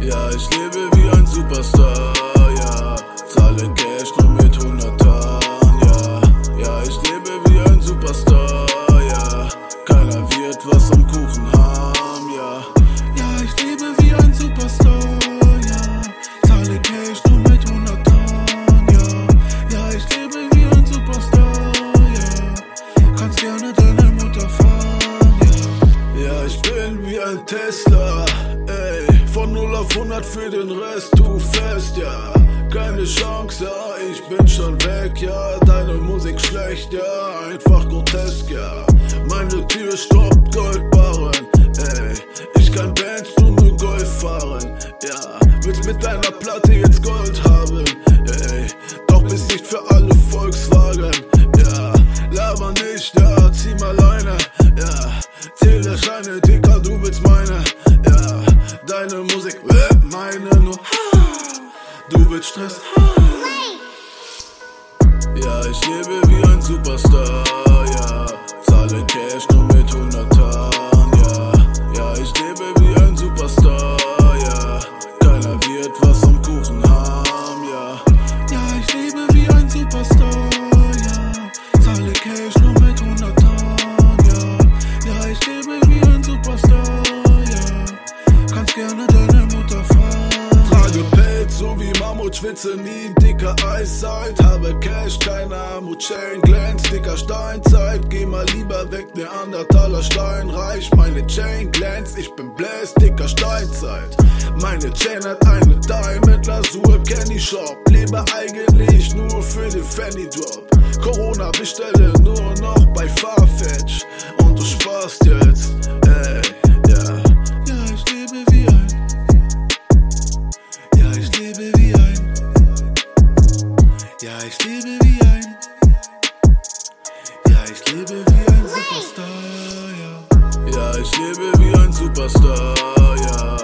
Ja, ich lebe wie ein Superstar, ja. Zahle Cash nur mit 100 Tagen, ja. Ja, ich lebe wie ein Superstar, ja. Keiner wird was am Kuchen haben, ja. Ja, ich lebe wie ein Superstar, ja. Zahle Cash nur mit 100 Tagen, ja. Ja, ich lebe wie ein Superstar, ja. Kannst gerne deine Mutter fahren, ja. Ja, ich bin wie ein Tesla. Von 0 auf 100 für den Rest, du fest, ja. Keine Chance, ja, ich bin schon weg, ja. Deine Musik schlecht, ja. Einfach grotesk, ja. Meine Tür stoppt Goldbarren, ey. Ich kann Bands, du nur Golf fahren, ja. Willst mit deiner Platte jetzt Gold haben, ey. Doch bist nicht für alle Volkswagen, ja. Laber nicht, ja, zieh mal Leine, ja. Zähle Scheine, Dicker, meine nur, du willst Stress, ja, ich lebe wie ein Superstar, so wie Mammut, schwitze nie, dicker Eiszeit. Habe Cash, keine Armut, Chain glänz, dicker Steinzeit. Geh mal lieber weg, Neandertaler Steinreich. Meine Chain glänzt, ich bin Blaze, dicker Steinzeit. Meine Chain hat eine Diamond Lasur, Kenny Shop. Lebe eigentlich nur für den Fanny Drop. Corona bestelle nur noch bei Farfetch. Und du sparst jetzt, liebe wie ein Superstar, ja. Ja, ich lebe wie ein Superstar, ja.